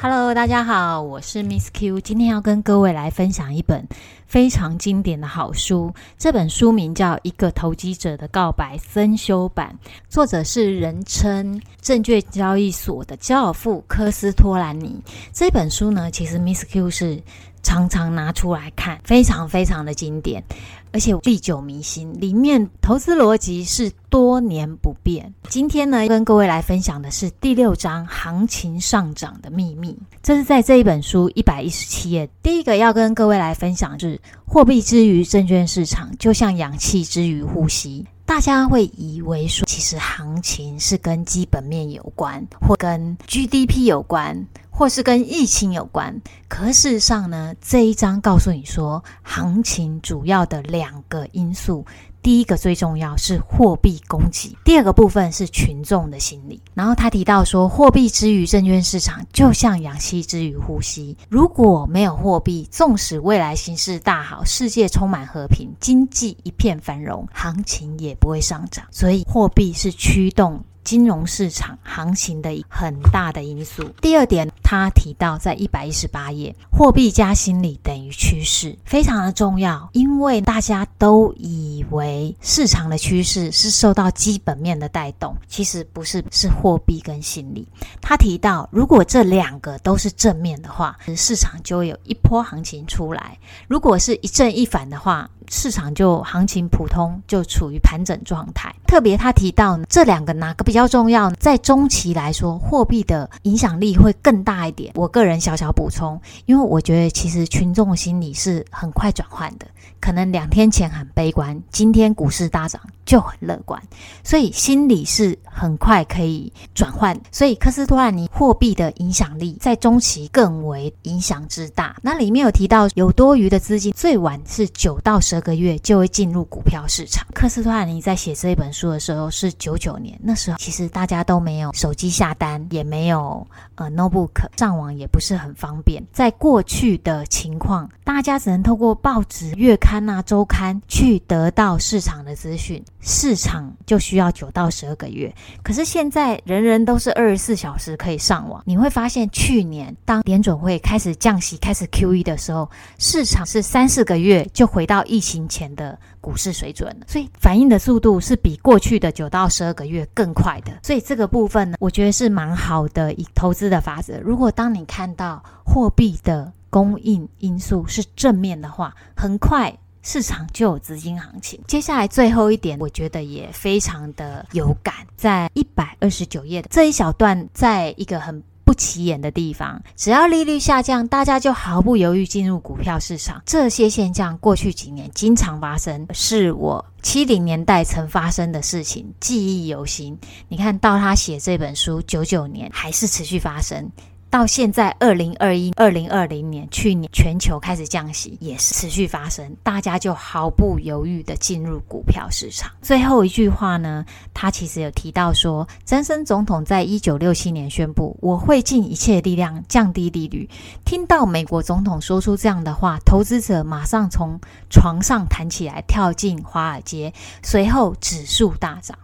Hello，大家好，我是 Miss Q，今天要跟各位来分享一本非常经典的好书。这本书名叫《一个投机者的告白》分修版，作者是人称证券交易所的教父科斯托兰尼。这本书呢，其实 Miss Q 是常常拿出来看，非常非常的经典。而且历久弥新，里面投资逻辑是多年不变。今天呢，跟各位来分享的是第六章“行情上涨的秘密”。这是在这一本书一百一十七页。第一个要跟各位来分享的是，货币之于证券市场，就像氧气之于呼吸。大家会以为说，其实行情是跟基本面有关，或跟 GDP 有关。或是跟疫情有关，可事实上呢，这一章告诉你说，行情主要的两个因素，第一个最重要是货币供给，第二个部分是群众的心理。然后他提到说，货币之于证券市场，就像氧气之于呼吸。如果没有货币，纵使未来形势大好，世界充满和平，经济一片繁荣，行情也不会上涨。所以，货币是驱动金融市场行情的很大的因素。第二点，他提到在一百一十八页，货币加心理等于趋势，非常的重要，因为大家都以为市场的趋势是受到基本面的带动，其实不是，是货币跟心理。他提到，如果这两个都是正面的话，市场就有一波行情出来；如果是一正一反的话，市场就行情普通，就处于盘整状态。特别他提到这两个哪个比较重要？在中期来说，货币的影响力会更大一点。我个人小小补充，因为我觉得其实群众心理是很快转换的，可能两天前很悲观，今天股市大涨就很乐观，所以心理是很快可以转换。所以科斯托兰尼货币的影响力在中期更为影响之大。那里面有提到，有多余的资金，最晚是九到十。个月就会进入股票市场。科斯托兰尼在写这一本书的时候是九九年，那时候其实大家都没有手机下单，也没有呃 notebook，上网也不是很方便。在过去的情况，大家只能透过报纸、月刊啊、周刊去得到市场的资讯，市场就需要九到十二个月。可是现在人人都是二十四小时可以上网，你会发现去年当联准会开始降息、开始 QE 的时候，市场是三四个月就回到疫情。前的股市水准了，所以反应的速度是比过去的九到十二个月更快的。所以这个部分呢，我觉得是蛮好的一投资的法则。如果当你看到货币的供应因素是正面的话，很快市场就有资金行情。接下来最后一点，我觉得也非常的有感，在一百二十九页的这一小段，在一个很。不起眼的地方，只要利率下降，大家就毫不犹豫进入股票市场。这些现象过去几年经常发生，是我七零年代曾发生的事情，记忆犹新。你看到他写这本书九九年，还是持续发生。到现在，二零二一、二零二零年，去年全球开始降息，也是持续发生，大家就毫不犹豫的进入股票市场。最后一句话呢，他其实有提到说，詹森总统在一九六七年宣布，我会尽一切力量降低利率。听到美国总统说出这样的话，投资者马上从床上弹起来，跳进华尔街，随后指数大涨。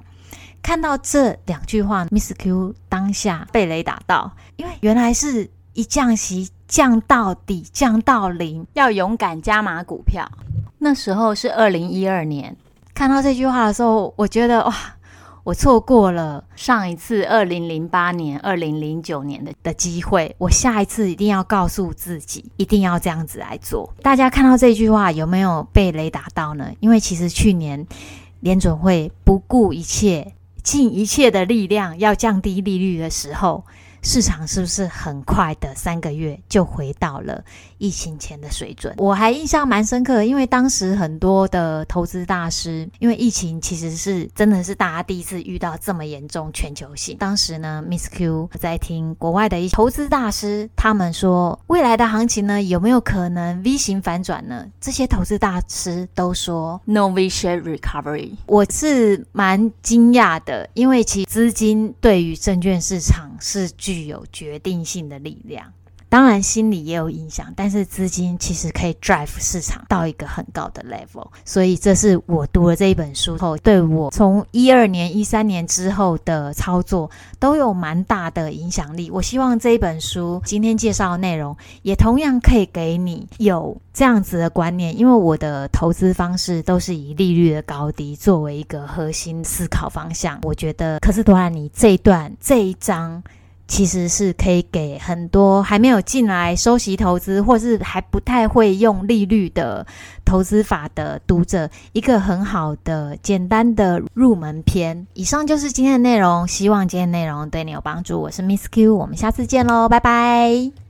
看到这两句话，Miss Q 当下被雷打到，因为原来是一降息降到底，降到零，要勇敢加码股票。那时候是二零一二年，看到这句话的时候，我觉得哇，我错过了上一次二零零八年、二零零九年的的机会，我下一次一定要告诉自己，一定要这样子来做。大家看到这句话有没有被雷打到呢？因为其实去年联准会不顾一切。尽一切的力量要降低利率的时候，市场是不是很快的三个月就回到了疫情前的水准？我还印象蛮深刻的，因为当时很多的投资大师，因为疫情其实是真的是大家第一次遇到这么严重全球性。当时呢，Miss Q 在听国外的一些投资大师，他们说未来的行情呢有没有可能 V 型反转呢？这些投资大师都说 No V-shaped recovery。我是蛮惊讶的，因为其资金对于证券市场是具具有决定性的力量。当然，心理也有影响，但是资金其实可以 drive 市场到一个很高的 level，所以这是我读了这一本书后，对我从一二年、一三年之后的操作都有蛮大的影响力。我希望这一本书今天介绍的内容，也同样可以给你有这样子的观念，因为我的投资方式都是以利率的高低作为一个核心思考方向。我觉得科斯托兰尼这一段这一章。其实是可以给很多还没有进来收息投资，或是还不太会用利率的投资法的读者，一个很好的简单的入门篇。以上就是今天的内容，希望今天的内容对你有帮助。我是 Miss Q，我们下次见喽，拜拜。